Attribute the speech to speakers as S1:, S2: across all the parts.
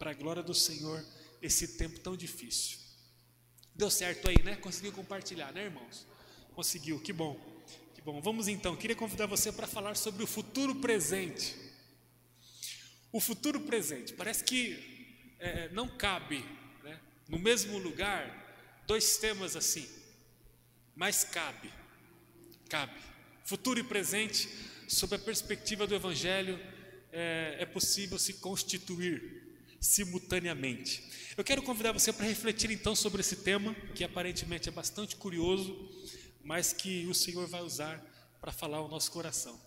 S1: para a glória do Senhor, esse tempo tão difícil. Deu certo aí, né? Conseguiu compartilhar, né, irmãos? Conseguiu, que bom. Que bom. Vamos então, queria convidar você para falar sobre o futuro presente. O futuro presente. Parece que é, não cabe né, no mesmo lugar dois temas assim, mas cabe. Cabe. Futuro e presente, sob a perspectiva do Evangelho, é, é possível se constituir simultaneamente. Eu quero convidar você para refletir então sobre esse tema, que aparentemente é bastante curioso, mas que o Senhor vai usar para falar ao nosso coração.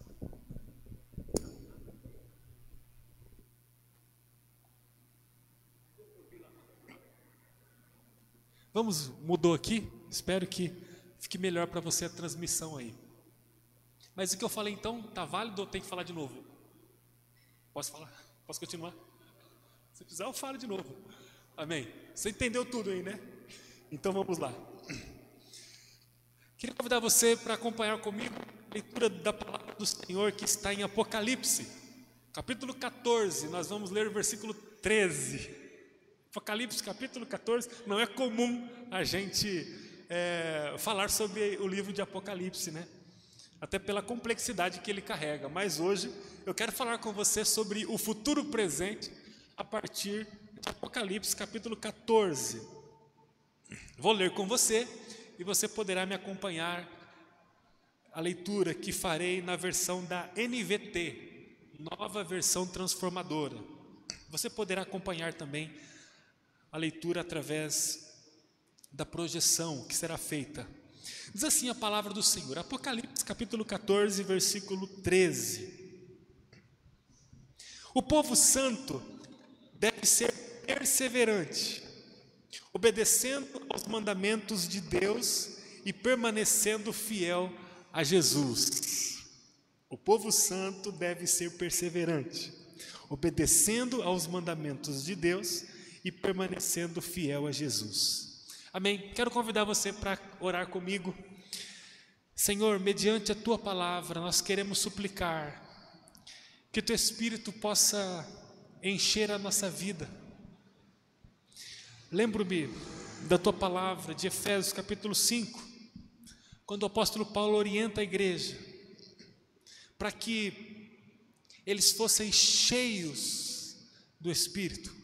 S1: Vamos, mudou aqui? Espero que fique melhor para você a transmissão aí. Mas o que eu falei então, tá válido ou tem que falar de novo? Posso falar? Posso continuar? Se precisar, eu falo de novo. Amém? Você entendeu tudo aí, né? Então vamos lá. Queria convidar você para acompanhar comigo a leitura da palavra do Senhor que está em Apocalipse, capítulo 14. Nós vamos ler o versículo 13. Apocalipse, capítulo 14. Não é comum a gente é, falar sobre o livro de Apocalipse, né? Até pela complexidade que ele carrega. Mas hoje eu quero falar com você sobre o futuro presente a partir de Apocalipse, capítulo 14. Vou ler com você e você poderá me acompanhar a leitura que farei na versão da NVT, nova versão transformadora. Você poderá acompanhar também a leitura através da projeção que será feita. Diz assim a palavra do Senhor, Apocalipse capítulo 14, versículo 13. O povo santo deve ser perseverante obedecendo aos mandamentos de Deus e permanecendo fiel a Jesus. O povo santo deve ser perseverante, obedecendo aos mandamentos de Deus e permanecendo fiel a Jesus. Amém. Quero convidar você para orar comigo. Senhor, mediante a tua palavra, nós queremos suplicar que o teu espírito possa encher a nossa vida Lembro-me da tua palavra de Efésios capítulo 5, quando o apóstolo Paulo orienta a igreja para que eles fossem cheios do Espírito,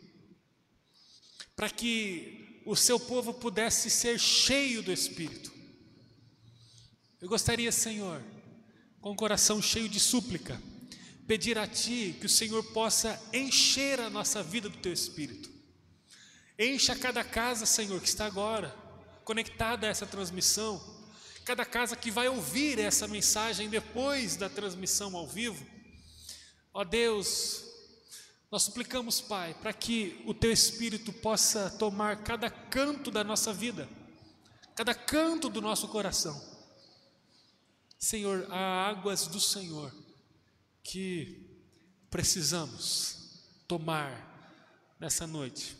S1: para que o seu povo pudesse ser cheio do Espírito. Eu gostaria, Senhor, com o coração cheio de súplica, pedir a Ti que o Senhor possa encher a nossa vida do Teu Espírito Encha cada casa, Senhor, que está agora conectada a essa transmissão, cada casa que vai ouvir essa mensagem depois da transmissão ao vivo. Ó Deus, nós suplicamos, Pai, para que o Teu Espírito possa tomar cada canto da nossa vida, cada canto do nosso coração. Senhor, há águas do Senhor que precisamos tomar nessa noite.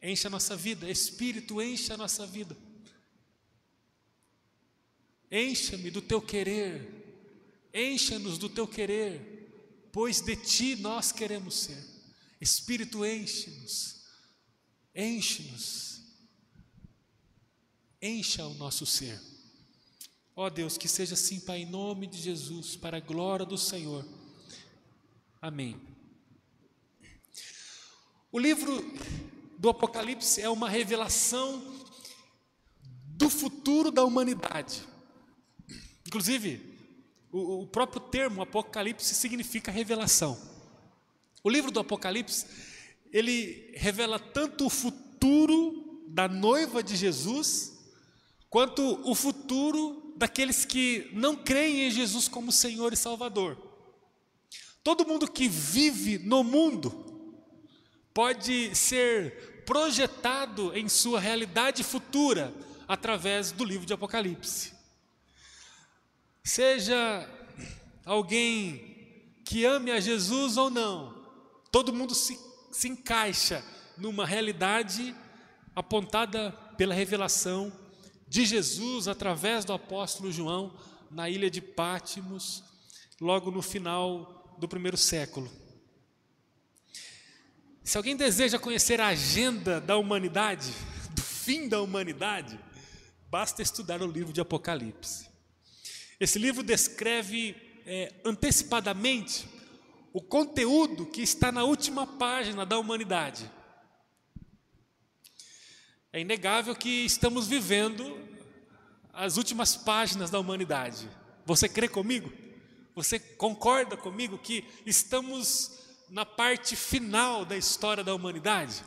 S1: Enche a nossa vida, Espírito, enche a nossa vida. Encha-me do teu querer, encha-nos do teu querer, pois de ti nós queremos ser. Espírito, enche-nos, enche-nos, encha o nosso ser. Ó oh Deus, que seja assim, Pai, em nome de Jesus, para a glória do Senhor. Amém. O livro do Apocalipse é uma revelação do futuro da humanidade. Inclusive, o, o próprio termo Apocalipse significa revelação. O livro do Apocalipse, ele revela tanto o futuro da noiva de Jesus, quanto o futuro daqueles que não creem em Jesus como Senhor e Salvador. Todo mundo que vive no mundo pode ser projetado em sua realidade futura através do livro de Apocalipse. Seja alguém que ame a Jesus ou não, todo mundo se, se encaixa numa realidade apontada pela revelação de Jesus através do apóstolo João na ilha de Pátimos, logo no final do primeiro século. Se alguém deseja conhecer a agenda da humanidade, do fim da humanidade, basta estudar o livro de Apocalipse. Esse livro descreve é, antecipadamente o conteúdo que está na última página da humanidade. É inegável que estamos vivendo as últimas páginas da humanidade. Você crê comigo? Você concorda comigo que estamos na parte final da história da humanidade?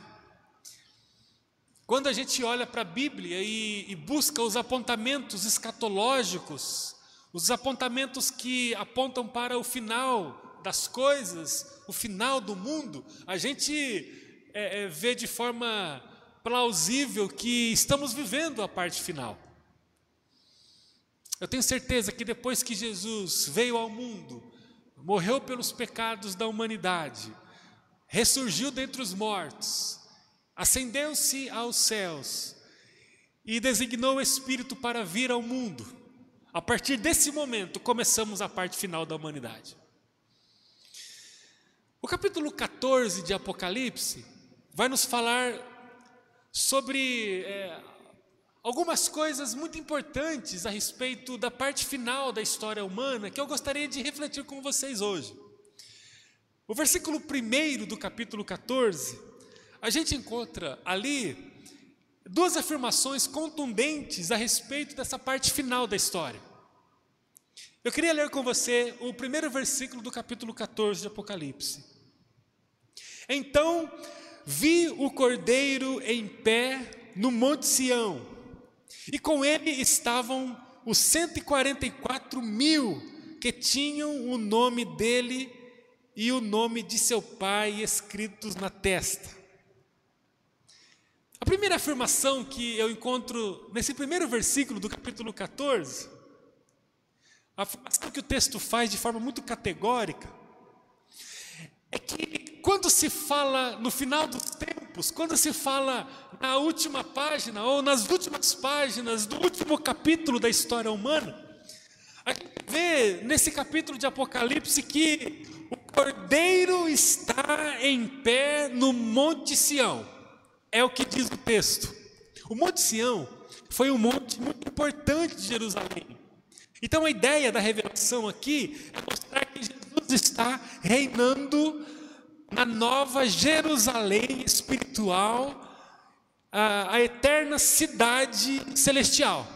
S1: Quando a gente olha para a Bíblia e, e busca os apontamentos escatológicos, os apontamentos que apontam para o final das coisas, o final do mundo, a gente é, é, vê de forma plausível que estamos vivendo a parte final. Eu tenho certeza que depois que Jesus veio ao mundo, morreu pelos pecados da humanidade, ressurgiu dentre os mortos, ascendeu-se aos céus e designou o Espírito para vir ao mundo. A partir desse momento, começamos a parte final da humanidade. O capítulo 14 de Apocalipse vai nos falar sobre é, algumas coisas muito importantes a respeito da parte final da história humana que eu gostaria de refletir com vocês hoje. O versículo 1 do capítulo 14, a gente encontra ali duas afirmações contundentes a respeito dessa parte final da história. Eu queria ler com você o primeiro versículo do capítulo 14 de Apocalipse. Então vi o cordeiro em pé no Monte Sião, e com ele estavam os 144 mil que tinham o nome dele e o nome de seu pai escritos na testa. A primeira afirmação que eu encontro nesse primeiro versículo do capítulo 14, a afirmação que o texto faz de forma muito categórica, é que quando se fala no final dos tempos, quando se fala na última página ou nas últimas páginas do último capítulo da história humana, a gente vê nesse capítulo de Apocalipse que o cordeiro está em pé no Monte Sião. É o que diz o texto. O Monte Sião foi um monte muito importante de Jerusalém. Então a ideia da revelação aqui é mostrar que está reinando na nova Jerusalém espiritual, a, a eterna cidade celestial.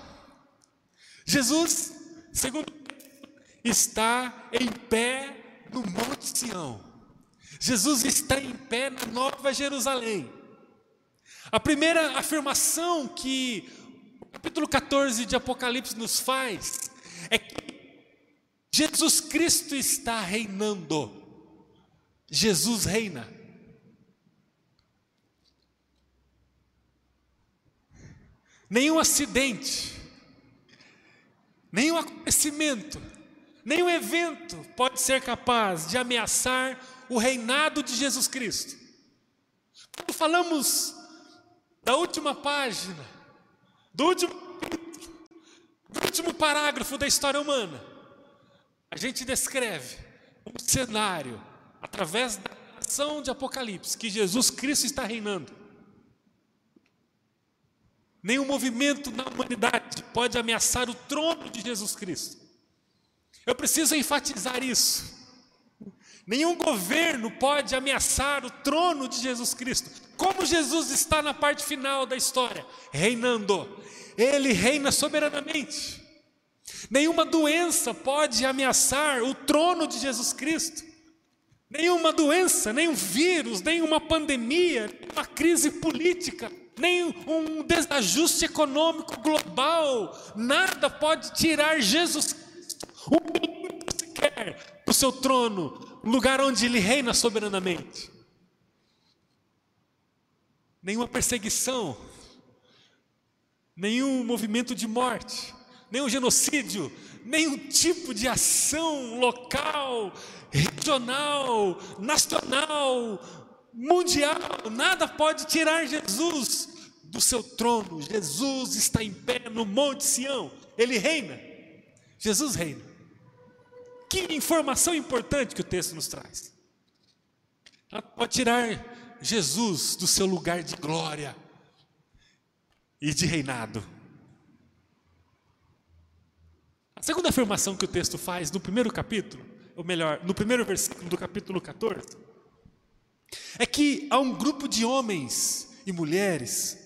S1: Jesus, segundo está em pé no Monte Sião. Jesus está em pé na Nova Jerusalém. A primeira afirmação que o capítulo 14 de Apocalipse nos faz é que Jesus Cristo está reinando. Jesus reina. Nenhum acidente, nenhum acontecimento, nenhum evento pode ser capaz de ameaçar o reinado de Jesus Cristo. Quando falamos da última página, do último do último parágrafo da história humana, a gente descreve um cenário através da ação de Apocalipse, que Jesus Cristo está reinando. Nenhum movimento na humanidade pode ameaçar o trono de Jesus Cristo. Eu preciso enfatizar isso. Nenhum governo pode ameaçar o trono de Jesus Cristo. Como Jesus está na parte final da história, reinando, ele reina soberanamente. Nenhuma doença pode ameaçar o trono de Jesus Cristo. Nenhuma doença, nenhum vírus, nenhuma pandemia, nenhuma crise política, nem um desajuste econômico global, nada pode tirar Jesus Cristo, um sequer, do seu trono, lugar onde ele reina soberanamente. Nenhuma perseguição, nenhum movimento de morte, nenhum genocídio, nenhum tipo de ação local, regional, nacional, mundial, nada pode tirar Jesus do seu trono. Jesus está em pé no Monte Sião, ele reina. Jesus reina. Que informação importante que o texto nos traz. Ela pode tirar Jesus do seu lugar de glória e de reinado. A segunda afirmação que o texto faz no primeiro capítulo, ou melhor, no primeiro versículo do capítulo 14, é que há um grupo de homens e mulheres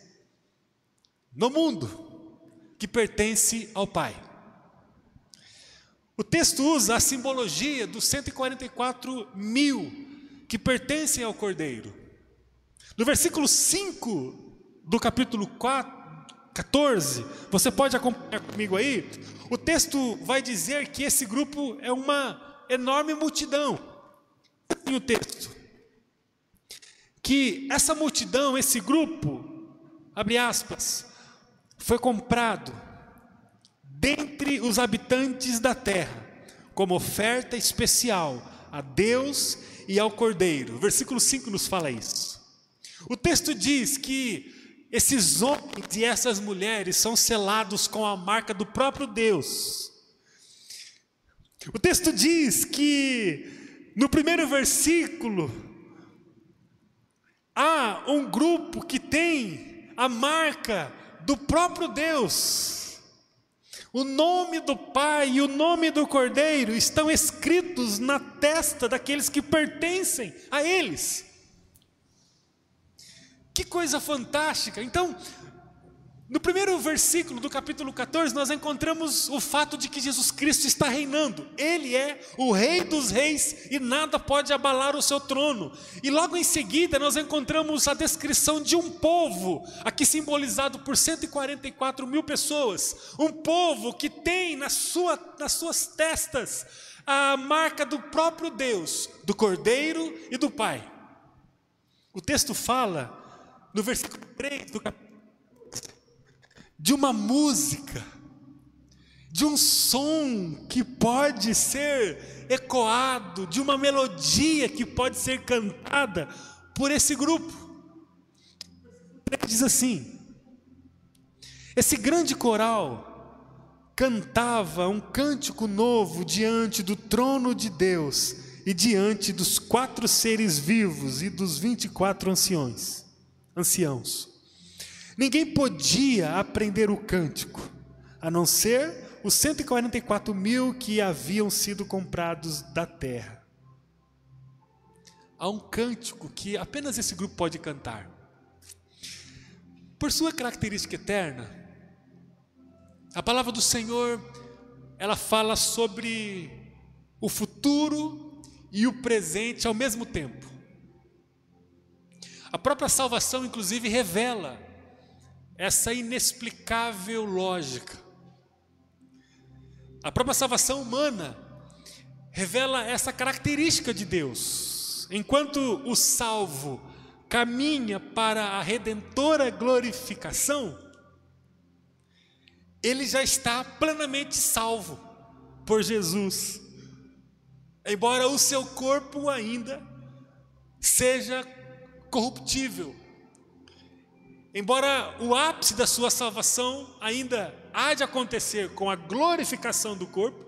S1: no mundo que pertence ao Pai. O texto usa a simbologia dos 144 mil que pertencem ao Cordeiro. No versículo 5 do capítulo 4, 14, você pode acompanhar comigo aí, o texto vai dizer que esse grupo é uma enorme multidão. Tem o texto. Que essa multidão, esse grupo, abre aspas, foi comprado dentre os habitantes da terra, como oferta especial a Deus e ao Cordeiro. Versículo 5 nos fala isso. O texto diz que esses homens e essas mulheres são selados com a marca do próprio Deus. O texto diz que no primeiro versículo há um grupo que tem a marca do próprio Deus. O nome do Pai e o nome do Cordeiro estão escritos na testa daqueles que pertencem a eles. Que coisa fantástica! Então, no primeiro versículo do capítulo 14, nós encontramos o fato de que Jesus Cristo está reinando. Ele é o Rei dos Reis e nada pode abalar o seu trono. E logo em seguida, nós encontramos a descrição de um povo, aqui simbolizado por 144 mil pessoas. Um povo que tem na sua, nas suas testas a marca do próprio Deus, do Cordeiro e do Pai. O texto fala no versículo 3 do capítulo, de uma música, de um som que pode ser ecoado, de uma melodia que pode ser cantada por esse grupo. Diz assim: esse grande coral cantava um cântico novo diante do trono de Deus e diante dos quatro seres vivos e dos vinte e quatro anciões anciãos. Ninguém podia aprender o cântico, a não ser os 144 mil que haviam sido comprados da terra. Há um cântico que apenas esse grupo pode cantar. Por sua característica eterna, a palavra do Senhor, ela fala sobre o futuro e o presente ao mesmo tempo. A própria salvação, inclusive, revela essa inexplicável lógica. A própria salvação humana revela essa característica de Deus. Enquanto o salvo caminha para a redentora glorificação, ele já está plenamente salvo por Jesus. Embora o seu corpo ainda seja corruptível. Embora o ápice da sua salvação ainda há de acontecer com a glorificação do corpo,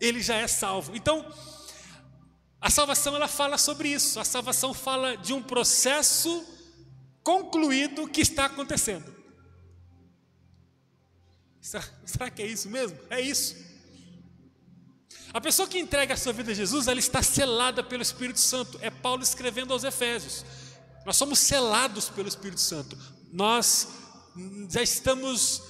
S1: ele já é salvo. Então, a salvação ela fala sobre isso. A salvação fala de um processo concluído que está acontecendo. Será, será que é isso mesmo? É isso. A pessoa que entrega a sua vida a Jesus, ela está selada pelo Espírito Santo. É Paulo escrevendo aos Efésios. Nós somos selados pelo Espírito Santo. Nós já estamos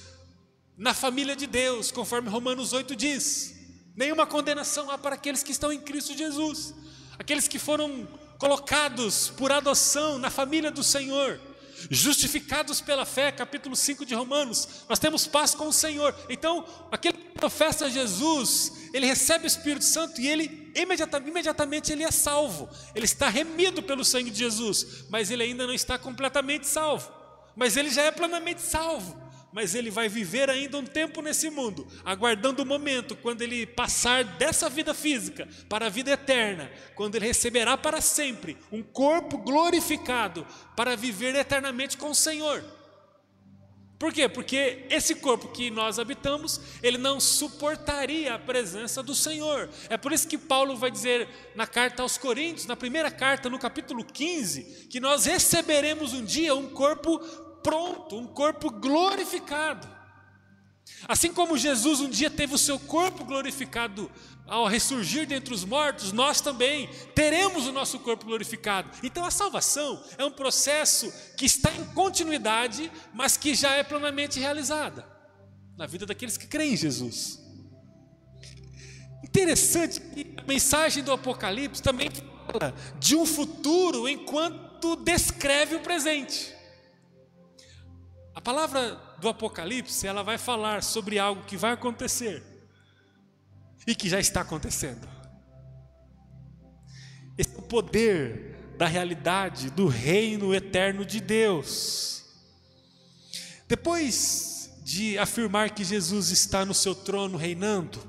S1: na família de Deus, conforme Romanos 8 diz. Nenhuma condenação há para aqueles que estão em Cristo Jesus. Aqueles que foram colocados por adoção na família do Senhor justificados pela fé, capítulo 5 de Romanos, nós temos paz com o Senhor. Então, aquele que professa Jesus, ele recebe o Espírito Santo e ele imediatamente, imediatamente ele é salvo. Ele está remido pelo sangue de Jesus, mas ele ainda não está completamente salvo. Mas ele já é plenamente salvo mas ele vai viver ainda um tempo nesse mundo, aguardando o momento quando ele passar dessa vida física para a vida eterna, quando ele receberá para sempre um corpo glorificado para viver eternamente com o Senhor. Por quê? Porque esse corpo que nós habitamos, ele não suportaria a presença do Senhor. É por isso que Paulo vai dizer na carta aos Coríntios, na primeira carta, no capítulo 15, que nós receberemos um dia um corpo pronto, um corpo glorificado. Assim como Jesus um dia teve o seu corpo glorificado ao ressurgir dentre os mortos, nós também teremos o nosso corpo glorificado. Então a salvação é um processo que está em continuidade, mas que já é plenamente realizada na vida daqueles que creem em Jesus. Interessante que a mensagem do Apocalipse também fala de um futuro enquanto descreve o presente. A palavra do Apocalipse, ela vai falar sobre algo que vai acontecer e que já está acontecendo. Esse é o poder da realidade do reino eterno de Deus. Depois de afirmar que Jesus está no seu trono reinando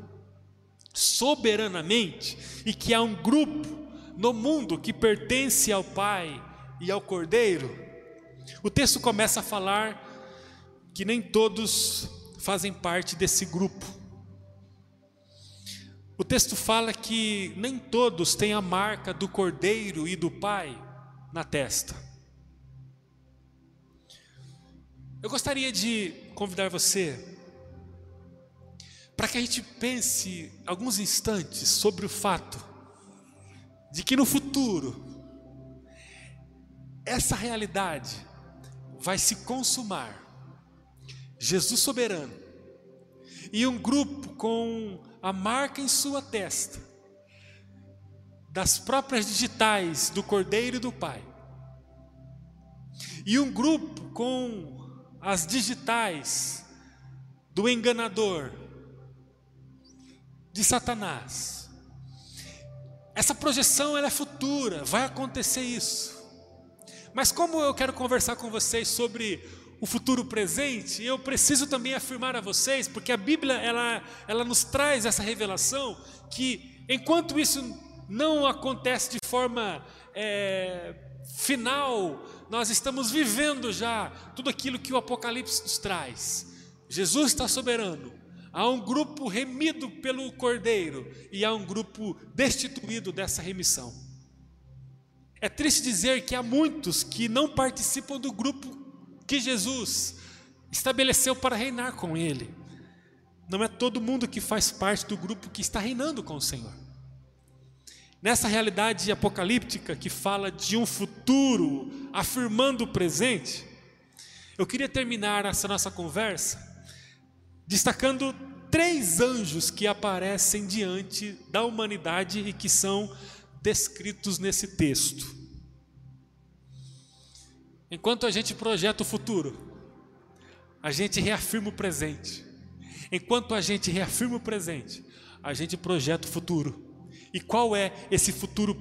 S1: soberanamente e que há um grupo no mundo que pertence ao Pai e ao Cordeiro, o texto começa a falar que nem todos fazem parte desse grupo. O texto fala que nem todos têm a marca do cordeiro e do pai na testa. Eu gostaria de convidar você para que a gente pense alguns instantes sobre o fato de que no futuro essa realidade vai se consumar. Jesus soberano e um grupo com a marca em sua testa das próprias digitais do Cordeiro e do Pai. E um grupo com as digitais do enganador, de Satanás. Essa projeção ela é futura, vai acontecer isso. Mas como eu quero conversar com vocês sobre o futuro presente, eu preciso também afirmar a vocês, porque a Bíblia ela, ela nos traz essa revelação que enquanto isso não acontece de forma é, final, nós estamos vivendo já tudo aquilo que o Apocalipse nos traz. Jesus está soberano. Há um grupo remido pelo Cordeiro e há um grupo destituído dessa remissão. É triste dizer que há muitos que não participam do grupo que Jesus estabeleceu para reinar com Ele. Não é todo mundo que faz parte do grupo que está reinando com o Senhor. Nessa realidade apocalíptica que fala de um futuro afirmando o presente, eu queria terminar essa nossa conversa destacando três anjos que aparecem diante da humanidade e que são descritos nesse texto. Enquanto a gente projeta o futuro, a gente reafirma o presente. Enquanto a gente reafirma o presente, a gente projeta o futuro. E qual é esse futuro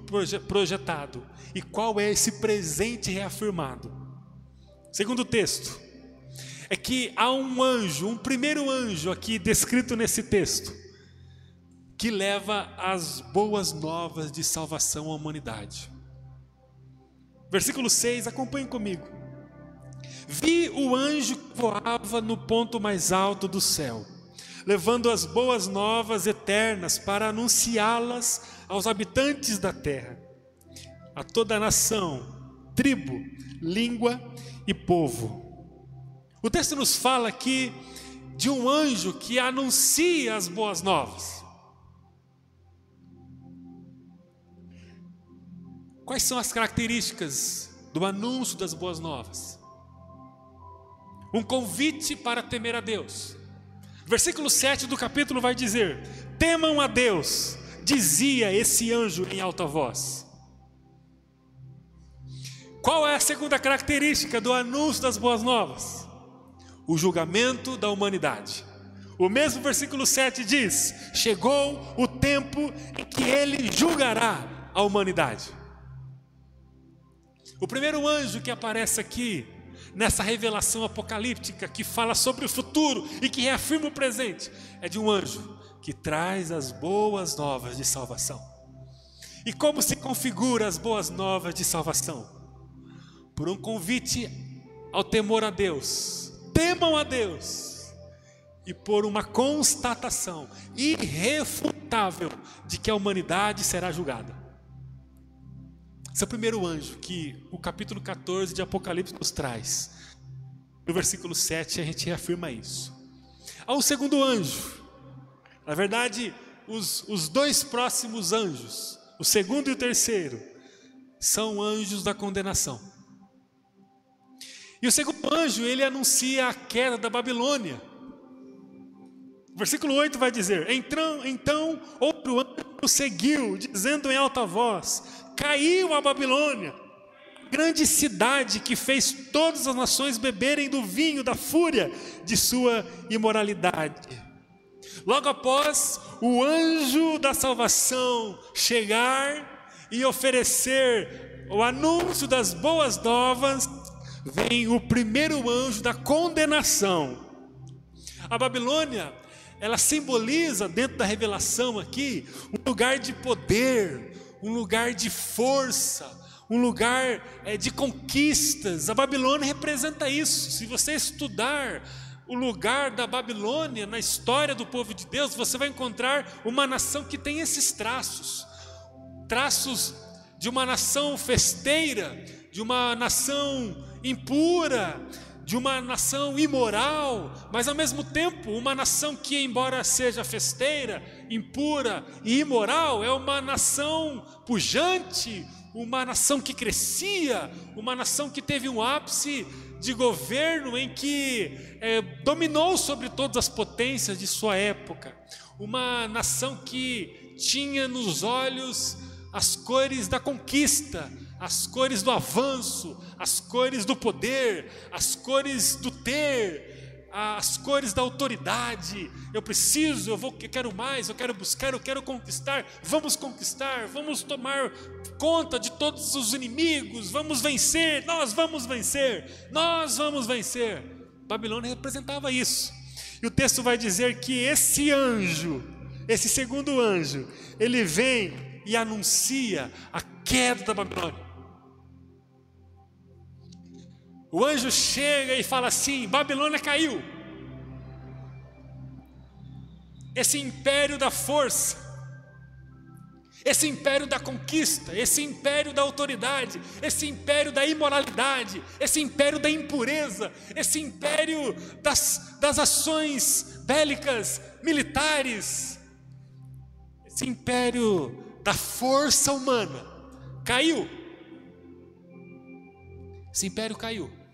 S1: projetado? E qual é esse presente reafirmado? Segundo texto, é que há um anjo, um primeiro anjo aqui descrito nesse texto, que leva as boas novas de salvação à humanidade. Versículo 6, acompanhe comigo. Vi o anjo que voava no ponto mais alto do céu, levando as boas novas eternas para anunciá-las aos habitantes da terra, a toda a nação, tribo, língua e povo. O texto nos fala aqui de um anjo que anuncia as boas novas. Quais são as características do anúncio das boas novas? Um convite para temer a Deus. Versículo 7 do capítulo vai dizer: Temam a Deus, dizia esse anjo em alta voz. Qual é a segunda característica do anúncio das boas novas? O julgamento da humanidade. O mesmo versículo 7 diz: Chegou o tempo em que ele julgará a humanidade. O primeiro anjo que aparece aqui, nessa revelação apocalíptica, que fala sobre o futuro e que reafirma o presente, é de um anjo que traz as boas novas de salvação. E como se configura as boas novas de salvação? Por um convite ao temor a Deus, temam a Deus e por uma constatação irrefutável de que a humanidade será julgada. Esse é o primeiro anjo que o capítulo 14 de Apocalipse nos traz. No versículo 7 a gente reafirma isso. Há um segundo anjo. Na verdade, os, os dois próximos anjos, o segundo e o terceiro, são anjos da condenação. E o segundo anjo, ele anuncia a queda da Babilônia. Versículo 8 vai dizer: Então, então outro anjo seguiu, dizendo em alta voz: Caiu a Babilônia, grande cidade que fez todas as nações beberem do vinho da fúria de sua imoralidade. Logo após o anjo da salvação chegar e oferecer o anúncio das boas novas, vem o primeiro anjo da condenação. A Babilônia, ela simboliza dentro da revelação aqui um lugar de poder, um lugar de força, um lugar é, de conquistas. A Babilônia representa isso. Se você estudar o lugar da Babilônia na história do povo de Deus, você vai encontrar uma nação que tem esses traços traços de uma nação festeira, de uma nação impura, de uma nação imoral, mas ao mesmo tempo uma nação que, embora seja festeira, impura e imoral, é uma nação pujante, uma nação que crescia, uma nação que teve um ápice de governo em que é, dominou sobre todas as potências de sua época, uma nação que tinha nos olhos as cores da conquista, as cores do avanço, as cores do poder, as cores do ter, as cores da autoridade. Eu preciso, eu vou, eu quero mais, eu quero buscar, eu quero conquistar. Vamos conquistar, vamos tomar conta de todos os inimigos, vamos vencer, nós vamos vencer, nós vamos vencer. Babilônia representava isso. E o texto vai dizer que esse anjo, esse segundo anjo, ele vem e anuncia a queda da Babilônia. O anjo chega e fala assim: Babilônia caiu. Esse império da força, esse império da conquista, esse império da autoridade, esse império da imoralidade, esse império da impureza, esse império das, das ações bélicas, militares, esse império da força humana caiu. Esse império caiu.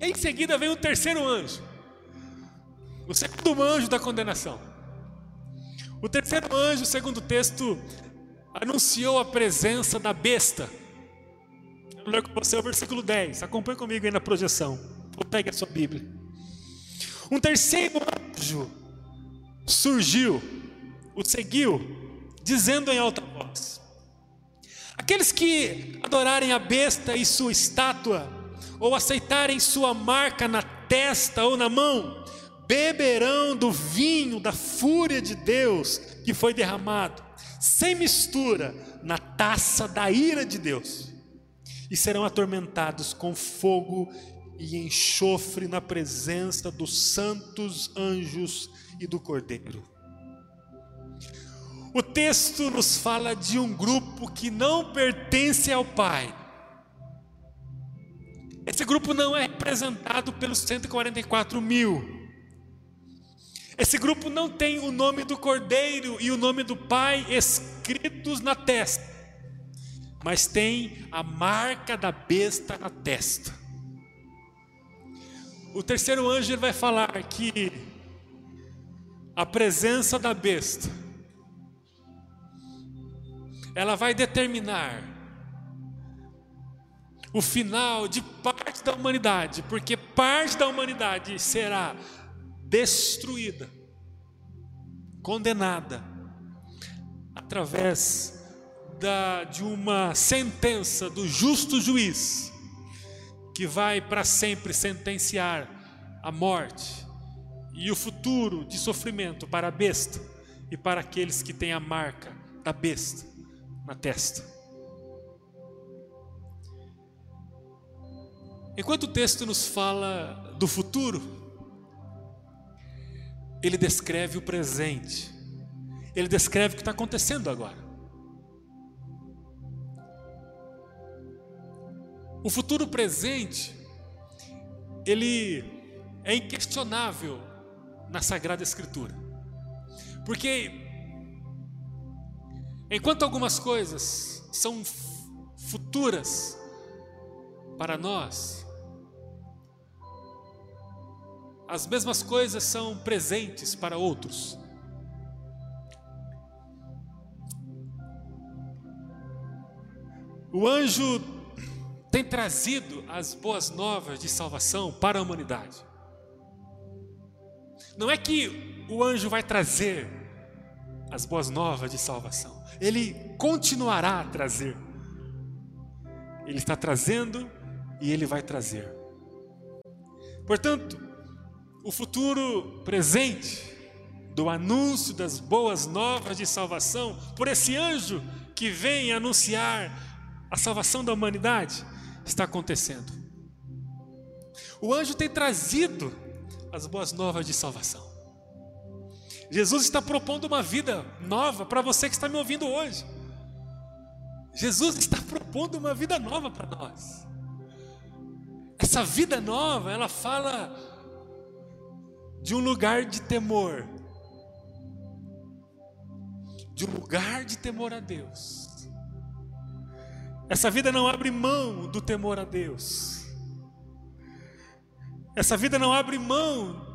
S1: Em seguida vem o terceiro anjo, o segundo anjo da condenação. O terceiro anjo, segundo o texto, anunciou a presença da besta. Eu ler com você o versículo 10. Acompanhe comigo aí na projeção. Ou pegue a sua Bíblia. Um terceiro anjo surgiu, o seguiu, dizendo em alta voz: Aqueles que adorarem a besta e sua estátua, ou aceitarem sua marca na testa ou na mão, beberão do vinho da fúria de Deus que foi derramado, sem mistura, na taça da ira de Deus, e serão atormentados com fogo e enxofre na presença dos santos anjos e do Cordeiro. O texto nos fala de um grupo que não pertence ao Pai, esse grupo não é representado pelos 144 mil. Esse grupo não tem o nome do Cordeiro e o nome do Pai escritos na testa, mas tem a marca da besta na testa. O terceiro anjo vai falar que a presença da besta ela vai determinar o final de parte da humanidade, porque parte da humanidade será destruída, condenada, através da, de uma sentença do justo juiz, que vai para sempre sentenciar a morte e o futuro de sofrimento para a besta e para aqueles que têm a marca da besta na testa. Enquanto o texto nos fala do futuro, ele descreve o presente, ele descreve o que está acontecendo agora. O futuro presente, ele é inquestionável na Sagrada Escritura, porque enquanto algumas coisas são futuras para nós, as mesmas coisas são presentes para outros. O anjo tem trazido as boas novas de salvação para a humanidade. Não é que o anjo vai trazer as boas novas de salvação, ele continuará a trazer. Ele está trazendo e ele vai trazer. Portanto, o futuro presente do anúncio das boas novas de salvação por esse anjo que vem anunciar a salvação da humanidade está acontecendo. O anjo tem trazido as boas novas de salvação. Jesus está propondo uma vida nova para você que está me ouvindo hoje. Jesus está propondo uma vida nova para nós. Essa vida nova, ela fala de um lugar de temor, de um lugar de temor a Deus. Essa vida não abre mão do temor a Deus. Essa vida não abre mão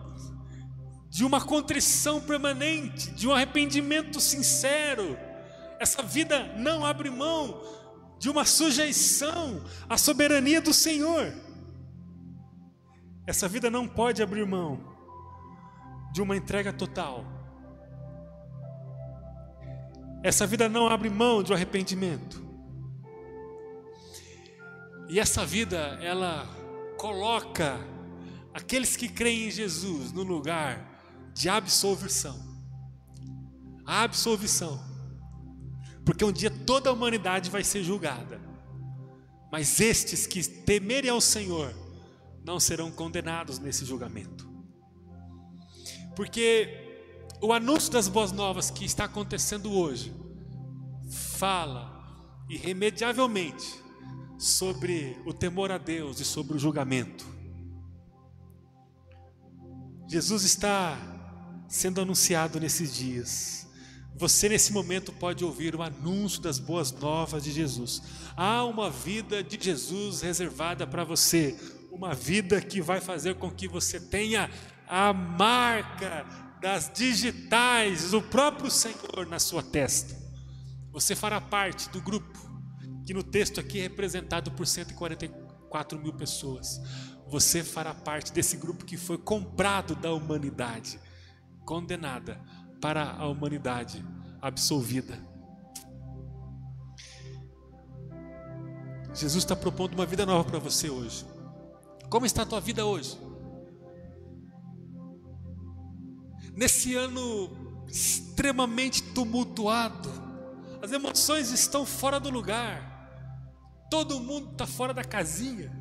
S1: de uma contrição permanente, de um arrependimento sincero. Essa vida não abre mão de uma sujeição à soberania do Senhor. Essa vida não pode abrir mão de uma entrega total. Essa vida não abre mão de um arrependimento. E essa vida, ela coloca aqueles que creem em Jesus no lugar de absolvição. A absolvição. Porque um dia toda a humanidade vai ser julgada. Mas estes que temerem ao Senhor não serão condenados nesse julgamento. Porque o anúncio das boas novas que está acontecendo hoje fala irremediavelmente sobre o temor a Deus e sobre o julgamento. Jesus está sendo anunciado nesses dias. Você nesse momento pode ouvir o anúncio das boas novas de Jesus. Há uma vida de Jesus reservada para você, uma vida que vai fazer com que você tenha a marca das digitais do próprio Senhor na sua testa. Você fará parte do grupo que no texto aqui é representado por 144 mil pessoas. Você fará parte desse grupo que foi comprado da humanidade, condenada para a humanidade absolvida. Jesus está propondo uma vida nova para você hoje. Como está a tua vida hoje? Nesse ano extremamente tumultuado, as emoções estão fora do lugar, todo mundo está fora da casinha,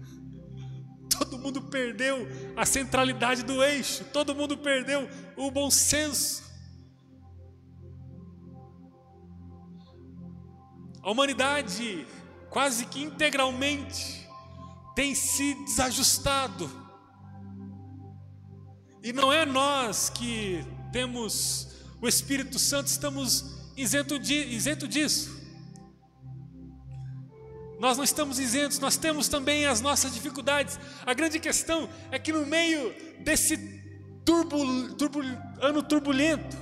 S1: todo mundo perdeu a centralidade do eixo, todo mundo perdeu o bom senso. A humanidade quase que integralmente tem se desajustado e não é nós que temos o Espírito Santo, estamos isento, de, isento disso. Nós não estamos isentos, nós temos também as nossas dificuldades. A grande questão é que no meio desse turbo, turbo, ano turbulento,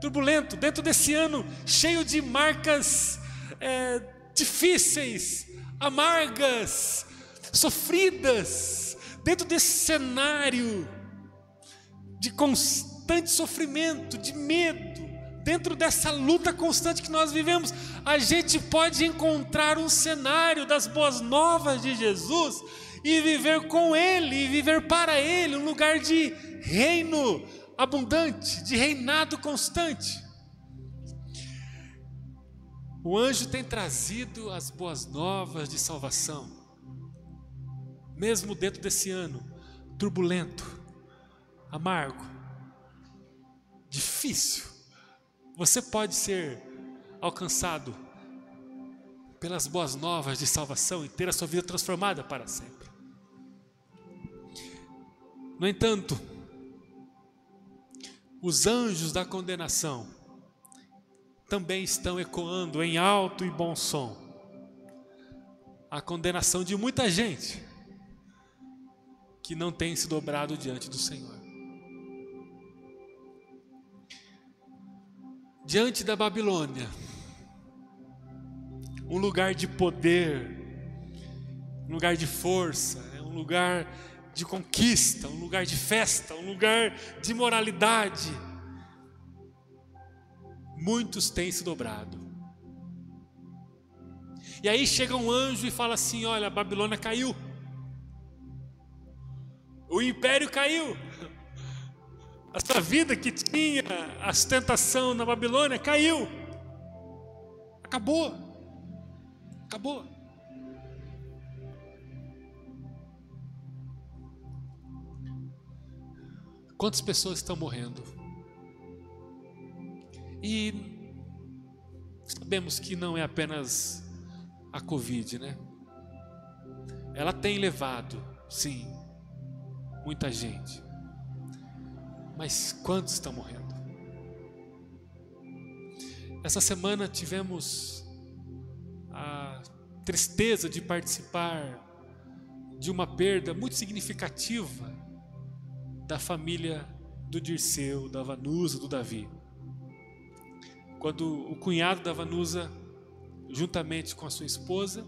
S1: turbulento, dentro desse ano cheio de marcas é, difíceis, amargas, sofridas, dentro desse cenário de constante sofrimento, de medo, dentro dessa luta constante que nós vivemos, a gente pode encontrar um cenário das boas novas de Jesus e viver com Ele, e viver para Ele, um lugar de reino abundante, de reinado constante. O anjo tem trazido as boas novas de salvação. mesmo dentro desse ano turbulento, amargo, difícil, você pode ser alcançado pelas boas novas de salvação e ter a sua vida transformada para sempre. No entanto, os anjos da condenação também estão ecoando em alto e bom som a condenação de muita gente que não tem se dobrado diante do Senhor. Diante da Babilônia, um lugar de poder, um lugar de força, é um lugar de conquista, um lugar de festa, um lugar de moralidade. Muitos têm se dobrado. E aí chega um anjo e fala assim: Olha, a Babilônia caiu, o império caiu, a sua vida que tinha a sustentação na Babilônia caiu, acabou. Acabou. Quantas pessoas estão morrendo? E sabemos que não é apenas a Covid, né? Ela tem levado, sim, muita gente. Mas quantos estão morrendo? Essa semana tivemos a tristeza de participar de uma perda muito significativa da família do Dirceu, da Vanusa, do Davi. Quando o cunhado da Vanusa, juntamente com a sua esposa,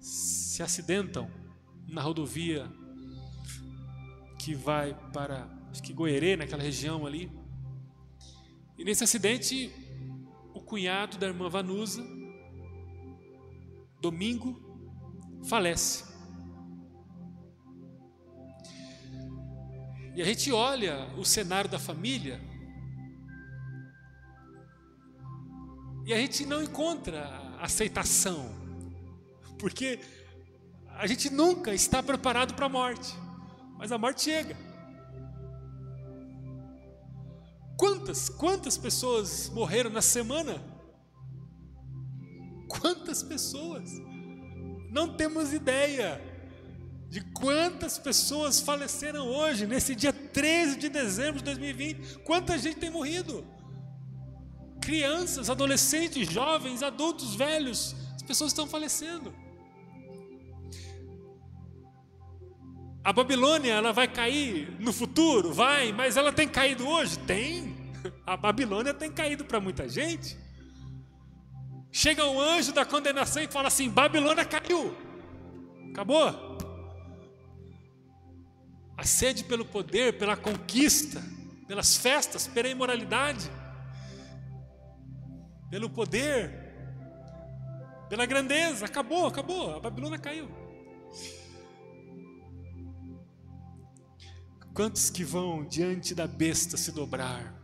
S1: se acidentam na rodovia que vai para, acho que Goerê, naquela região ali. E nesse acidente, o cunhado da irmã Vanusa domingo, falece. E a gente olha o cenário da família e a gente não encontra aceitação, porque a gente nunca está preparado para a morte, mas a morte chega. Quantas, quantas pessoas morreram na semana? Quantas pessoas? Não temos ideia de quantas pessoas faleceram hoje, nesse dia 13 de dezembro de 2020. Quanta gente tem morrido? Crianças, adolescentes, jovens, adultos, velhos, as pessoas estão falecendo. A Babilônia, ela vai cair no futuro? Vai, mas ela tem caído hoje? Tem. A Babilônia tem caído para muita gente. Chega um anjo da condenação e fala assim: Babilônia caiu, acabou. A sede pelo poder, pela conquista, pelas festas, pela imoralidade, pelo poder, pela grandeza, acabou, acabou, a Babilônia caiu. Quantos que vão diante da besta se dobrar?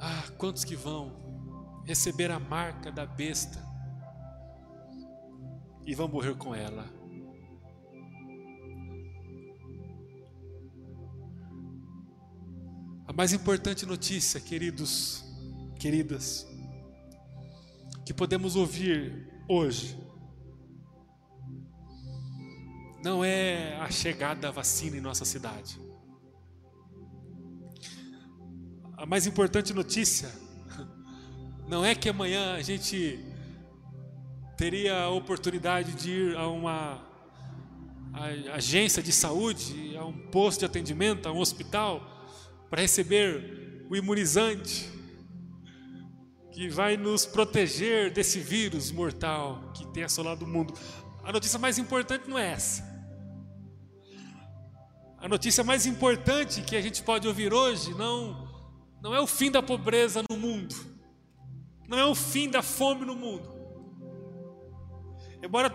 S1: Ah, quantos que vão receber a marca da besta e vão morrer com ela. A mais importante notícia, queridos, queridas, que podemos ouvir hoje, não é a chegada da vacina em nossa cidade. A mais importante notícia não é que amanhã a gente teria a oportunidade de ir a uma agência de saúde, a um posto de atendimento, a um hospital, para receber o imunizante que vai nos proteger desse vírus mortal que tem assolado o mundo. A notícia mais importante não é essa. A notícia mais importante que a gente pode ouvir hoje não, não é o fim da pobreza no mundo não é o fim da fome no mundo. Embora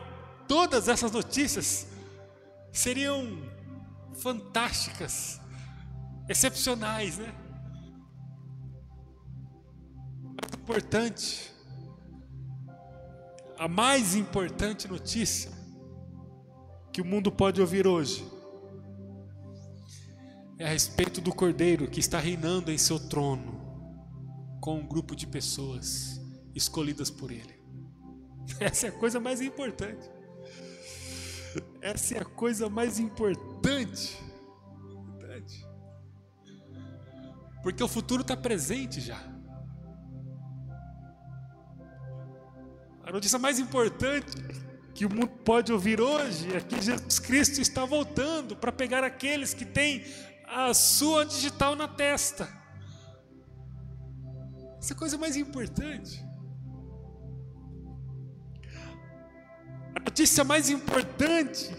S1: todas essas notícias seriam fantásticas, excepcionais, né? Mas importante, a mais importante notícia que o mundo pode ouvir hoje é a respeito do Cordeiro que está reinando em seu trono com um grupo de pessoas escolhidas por Ele. Essa é a coisa mais importante. Essa é a coisa mais importante. Porque o futuro está presente já. A notícia mais importante que o mundo pode ouvir hoje é que Jesus Cristo está voltando para pegar aqueles que têm a sua digital na testa. Essa é coisa mais importante. A notícia mais importante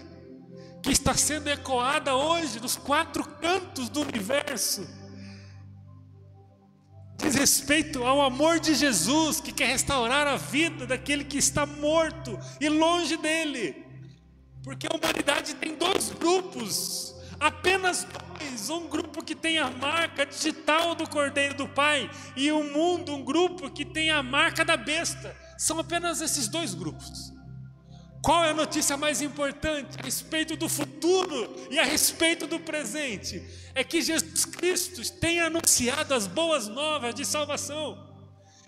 S1: que está sendo ecoada hoje nos quatro cantos do universo diz respeito ao amor de Jesus que quer restaurar a vida daquele que está morto e longe dele. Porque a humanidade tem dois grupos, apenas dois: um grupo que tem a marca digital do Cordeiro do Pai, e o mundo, um grupo que tem a marca da besta. São apenas esses dois grupos. Qual é a notícia mais importante a respeito do futuro e a respeito do presente? É que Jesus Cristo tem anunciado as boas novas de salvação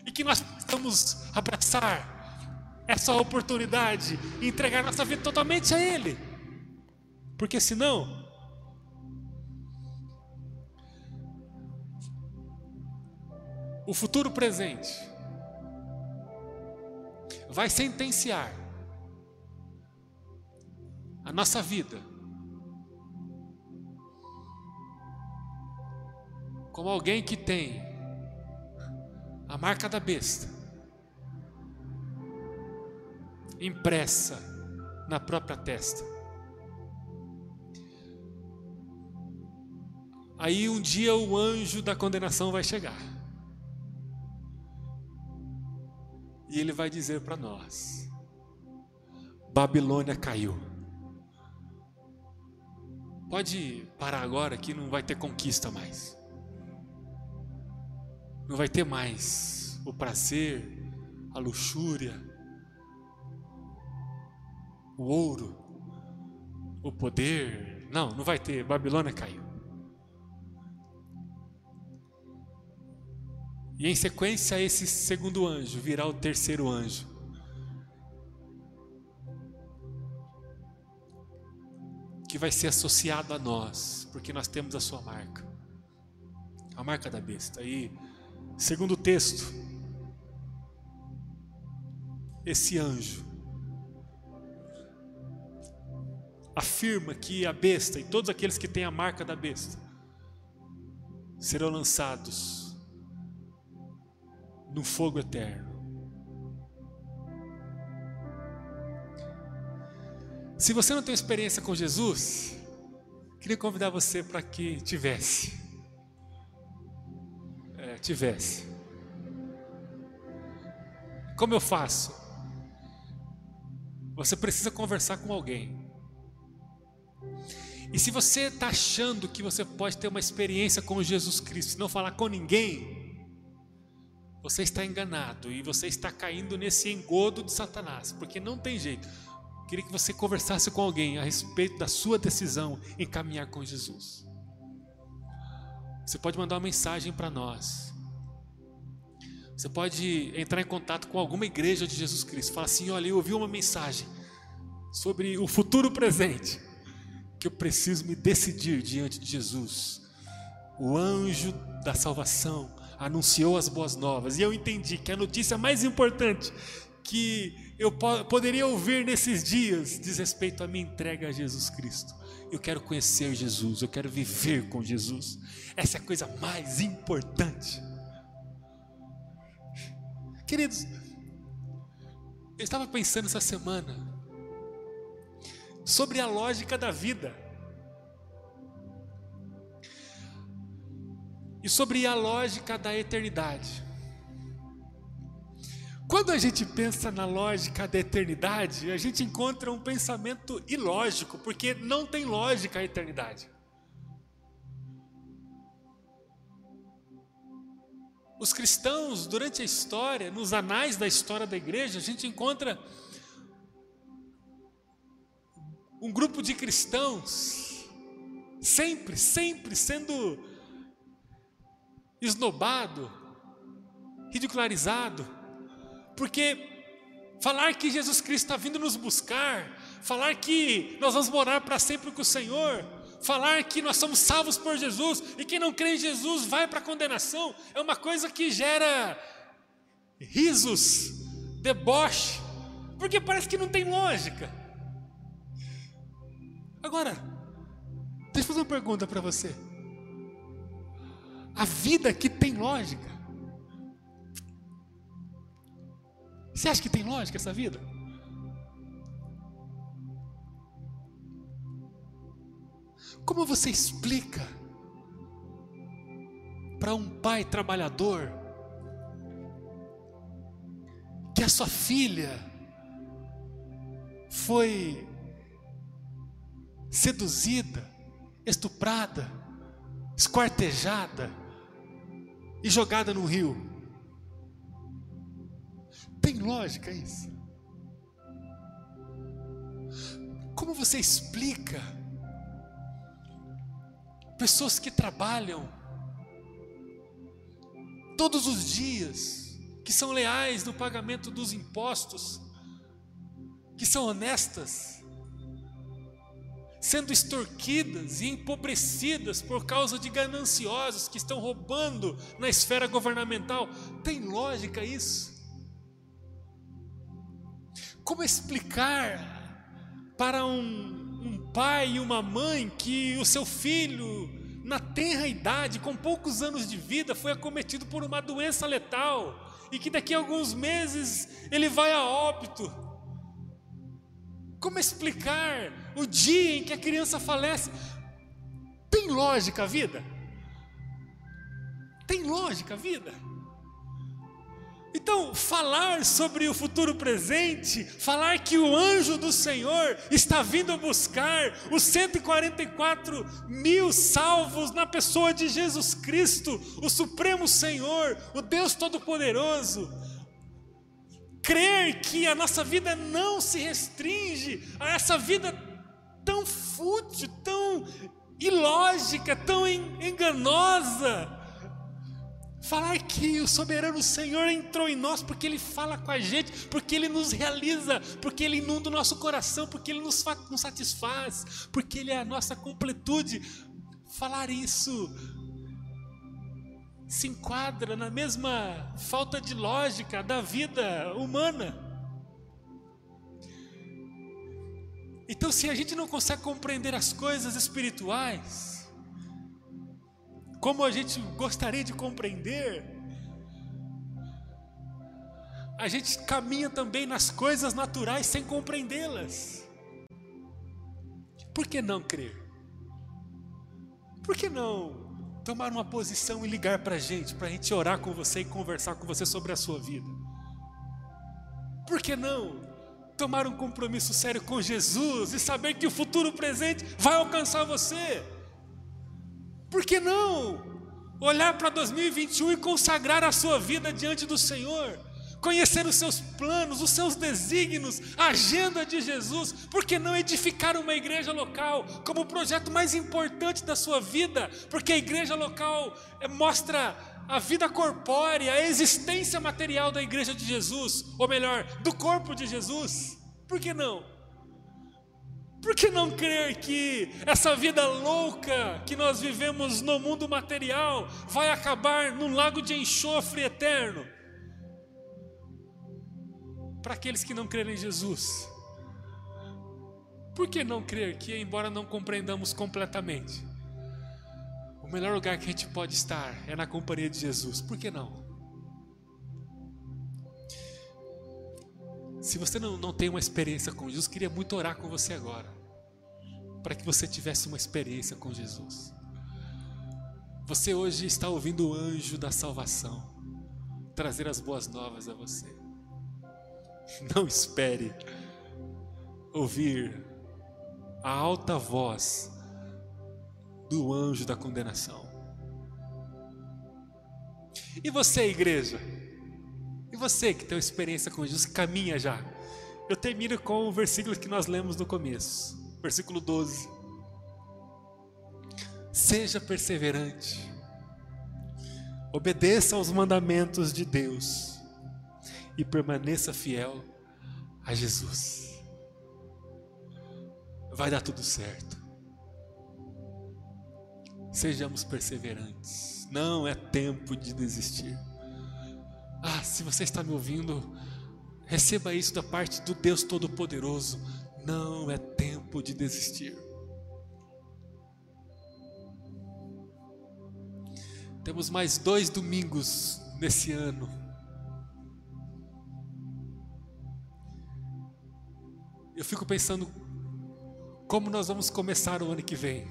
S1: e que nós precisamos abraçar essa oportunidade e entregar nossa vida totalmente a Ele, porque senão o futuro presente vai sentenciar a nossa vida como alguém que tem a marca da besta impressa na própria testa. Aí um dia o anjo da condenação vai chegar. E ele vai dizer para nós: Babilônia caiu. Pode parar agora que não vai ter conquista mais. Não vai ter mais o prazer, a luxúria, o ouro, o poder. Não, não vai ter. Babilônia caiu. E em sequência, esse segundo anjo virá o terceiro anjo. que vai ser associado a nós, porque nós temos a sua marca. A marca da besta. E segundo o texto, esse anjo afirma que a besta e todos aqueles que têm a marca da besta serão lançados no fogo eterno. Se você não tem experiência com Jesus, queria convidar você para que tivesse. É, tivesse. Como eu faço? Você precisa conversar com alguém. E se você está achando que você pode ter uma experiência com Jesus Cristo e não falar com ninguém, você está enganado e você está caindo nesse engodo de Satanás, porque não tem jeito. Queria que você conversasse com alguém a respeito da sua decisão em caminhar com Jesus. Você pode mandar uma mensagem para nós. Você pode entrar em contato com alguma igreja de Jesus Cristo. Fala assim: olha, eu ouvi uma mensagem sobre o futuro presente, que eu preciso me decidir diante de Jesus. O anjo da salvação anunciou as boas novas, e eu entendi que a notícia mais importante que eu poderia ouvir nesses dias diz respeito à minha entrega a Jesus Cristo. Eu quero conhecer Jesus, eu quero viver com Jesus. Essa é a coisa mais importante. Queridos, eu estava pensando essa semana sobre a lógica da vida. E sobre a lógica da eternidade. Quando a gente pensa na lógica da eternidade, a gente encontra um pensamento ilógico, porque não tem lógica a eternidade. Os cristãos, durante a história, nos anais da história da igreja, a gente encontra um grupo de cristãos, sempre, sempre sendo esnobado, ridicularizado, porque falar que Jesus Cristo está vindo nos buscar, falar que nós vamos morar para sempre com o Senhor, falar que nós somos salvos por Jesus e quem não crê em Jesus vai para a condenação, é uma coisa que gera risos, deboche, porque parece que não tem lógica. Agora, deixa eu fazer uma pergunta para você. A vida que tem lógica. Você acha que tem lógica essa vida? Como você explica para um pai trabalhador que a sua filha foi seduzida, estuprada, esquartejada e jogada no rio? Tem lógica isso? Como você explica pessoas que trabalham todos os dias, que são leais no pagamento dos impostos, que são honestas, sendo extorquidas e empobrecidas por causa de gananciosos que estão roubando na esfera governamental. Tem lógica isso? Como explicar para um, um pai e uma mãe que o seu filho, na tenra idade, com poucos anos de vida, foi acometido por uma doença letal e que daqui a alguns meses ele vai a óbito? Como explicar o dia em que a criança falece? Tem lógica a vida? Tem lógica a vida? Então, falar sobre o futuro presente, falar que o anjo do Senhor está vindo buscar os 144 mil salvos na pessoa de Jesus Cristo, o Supremo Senhor, o Deus Todo-Poderoso. Crer que a nossa vida não se restringe a essa vida tão fútil, tão ilógica, tão enganosa Falar que o soberano Senhor entrou em nós porque Ele fala com a gente, porque Ele nos realiza, porque Ele inunda o nosso coração, porque Ele nos, nos satisfaz, porque Ele é a nossa completude. Falar isso se enquadra na mesma falta de lógica da vida humana. Então, se a gente não consegue compreender as coisas espirituais, como a gente gostaria de compreender, a gente caminha também nas coisas naturais sem compreendê-las. Por que não crer? Por que não tomar uma posição e ligar para a gente, para a gente orar com você e conversar com você sobre a sua vida? Por que não tomar um compromisso sério com Jesus e saber que o futuro presente vai alcançar você? Por que não olhar para 2021 e consagrar a sua vida diante do Senhor? Conhecer os seus planos, os seus desígnios, a agenda de Jesus, por que não edificar uma igreja local como o projeto mais importante da sua vida? Porque a igreja local eh, mostra a vida corpórea, a existência material da igreja de Jesus, ou melhor, do corpo de Jesus. Por que não? Por que não crer que essa vida louca que nós vivemos no mundo material vai acabar num lago de enxofre eterno? Para aqueles que não creem em Jesus. Por que não crer que, embora não compreendamos completamente, o melhor lugar que a gente pode estar é na companhia de Jesus? Por que não? Se você não, não tem uma experiência com Jesus, queria muito orar com você agora, para que você tivesse uma experiência com Jesus. Você hoje está ouvindo o anjo da salvação trazer as boas novas a você. Não espere ouvir a alta voz do anjo da condenação. E você, igreja? E você que tem experiência com Jesus, caminha já. Eu termino com o versículo que nós lemos no começo. versículo 12. Seja perseverante, obedeça aos mandamentos de Deus e permaneça fiel a Jesus. Vai dar tudo certo. Sejamos perseverantes. Não é tempo de desistir. Ah, se você está me ouvindo, receba isso da parte do Deus Todo-Poderoso. Não é tempo de desistir. Temos mais dois domingos nesse ano. Eu fico pensando como nós vamos começar o ano que vem.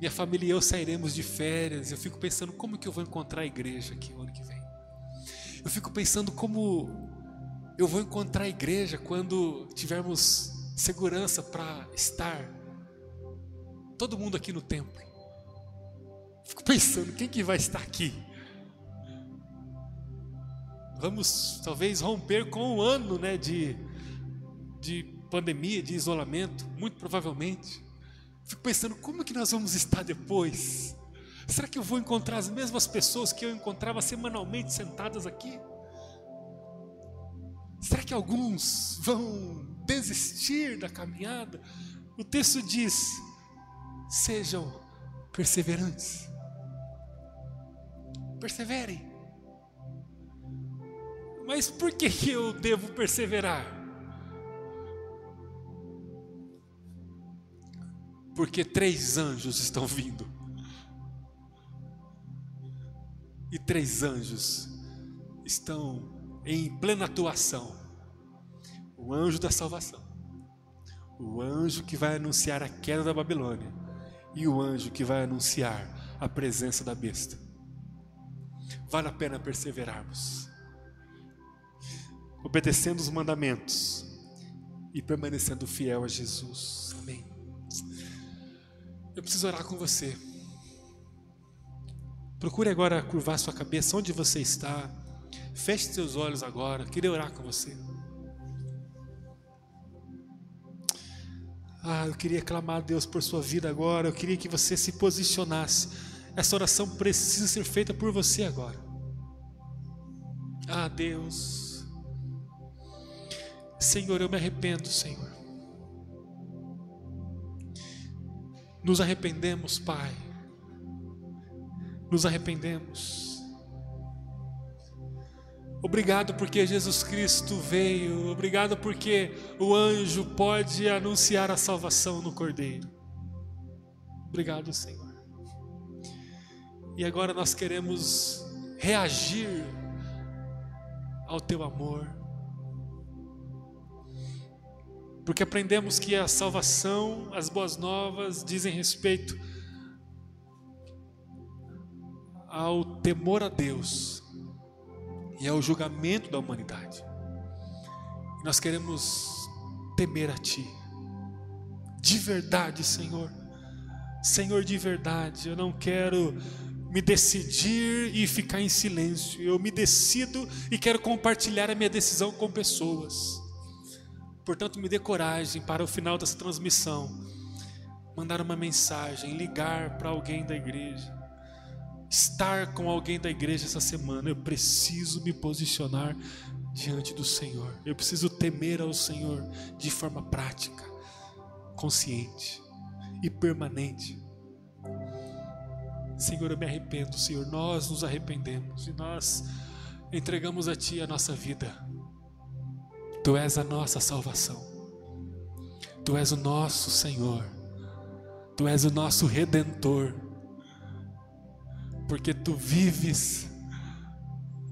S1: Minha família e eu sairemos de férias. Eu fico pensando como que eu vou encontrar a igreja aqui o ano que vem. Eu fico pensando como eu vou encontrar a igreja quando tivermos segurança para estar todo mundo aqui no templo. Fico pensando, quem que vai estar aqui? Vamos talvez romper com um ano né, de, de pandemia, de isolamento, muito provavelmente. Fico pensando, como que nós vamos estar depois? Será que eu vou encontrar as mesmas pessoas que eu encontrava semanalmente sentadas aqui? Será que alguns vão desistir da caminhada? O texto diz: sejam perseverantes. Perseverem. Mas por que eu devo perseverar? Porque três anjos estão vindo. E três anjos estão em plena atuação. O anjo da salvação, o anjo que vai anunciar a queda da Babilônia e o anjo que vai anunciar a presença da besta. Vale a pena perseverarmos, obedecendo os mandamentos e permanecendo fiel a Jesus. Amém. Eu preciso orar com você. Procure agora curvar sua cabeça onde você está. Feche seus olhos agora. Queria orar com você. Ah, eu queria clamar a Deus por sua vida agora. Eu queria que você se posicionasse. Essa oração precisa ser feita por você agora. Ah, Deus. Senhor, eu me arrependo, Senhor. Nos arrependemos, Pai. Nos arrependemos. Obrigado porque Jesus Cristo veio. Obrigado porque o anjo pode anunciar a salvação no Cordeiro. Obrigado, Senhor. E agora nós queremos reagir ao teu amor. Porque aprendemos que a salvação, as boas novas dizem respeito ao temor a Deus e é o julgamento da humanidade. Nós queremos temer a Ti, de verdade, Senhor. Senhor, de verdade, eu não quero me decidir e ficar em silêncio. Eu me decido e quero compartilhar a minha decisão com pessoas. Portanto, me dê coragem para o final dessa transmissão mandar uma mensagem, ligar para alguém da igreja estar com alguém da igreja essa semana, eu preciso me posicionar diante do Senhor. Eu preciso temer ao Senhor de forma prática, consciente e permanente. Senhor, eu me arrependo, Senhor, nós nos arrependemos e nós entregamos a Ti a nossa vida. Tu és a nossa salvação, Tu és o nosso Senhor, Tu és o nosso Redentor porque tu vives,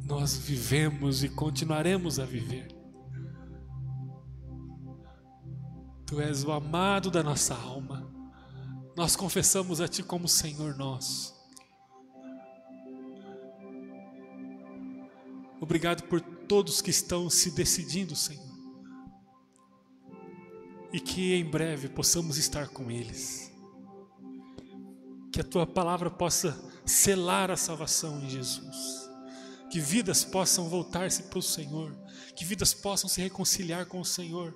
S1: nós vivemos e continuaremos a viver. Tu és o amado da nossa alma. Nós confessamos a Ti como Senhor nosso. Obrigado por todos que estão se decidindo, Senhor. E que em breve possamos estar com eles. Que a Tua palavra possa selar a salvação em Jesus. Que vidas possam voltar-se para o Senhor, que vidas possam se reconciliar com o Senhor,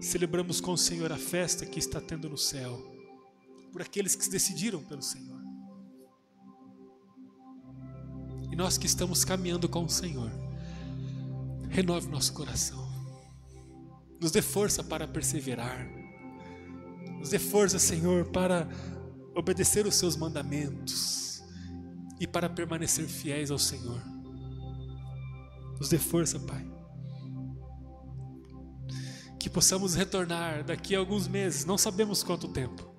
S1: celebramos com o Senhor a festa que está tendo no céu, por aqueles que se decidiram pelo Senhor. Nós que estamos caminhando com o Senhor, renove nosso coração, nos dê força para perseverar, nos dê força, Senhor, para obedecer os Seus mandamentos e para permanecer fiéis ao Senhor. Nos dê força, Pai. Que possamos retornar daqui a alguns meses, não sabemos quanto tempo,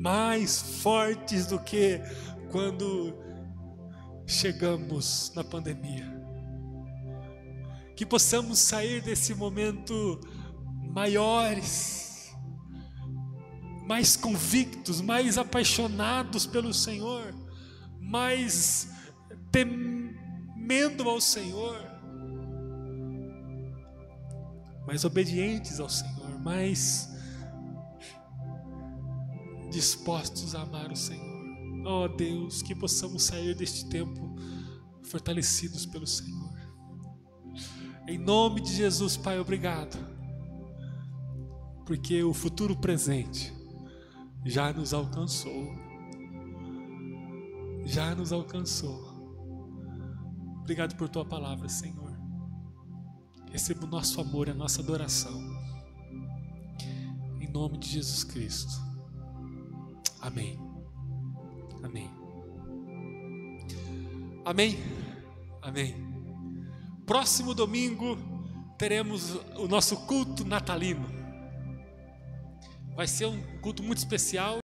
S1: mais fortes do que quando chegamos na pandemia. Que possamos sair desse momento maiores, mais convictos, mais apaixonados pelo Senhor, mais temendo ao Senhor, mais obedientes ao Senhor, mais dispostos a amar o Senhor. Oh Deus, que possamos sair deste tempo fortalecidos pelo Senhor. Em nome de Jesus, Pai, obrigado. Porque o futuro presente já nos alcançou. Já nos alcançou. Obrigado por tua palavra, Senhor. Receba o nosso amor a nossa adoração. Em nome de Jesus Cristo. Amém. Amém. Amém. Amém. Próximo domingo teremos o nosso culto natalino. Vai ser um culto muito especial.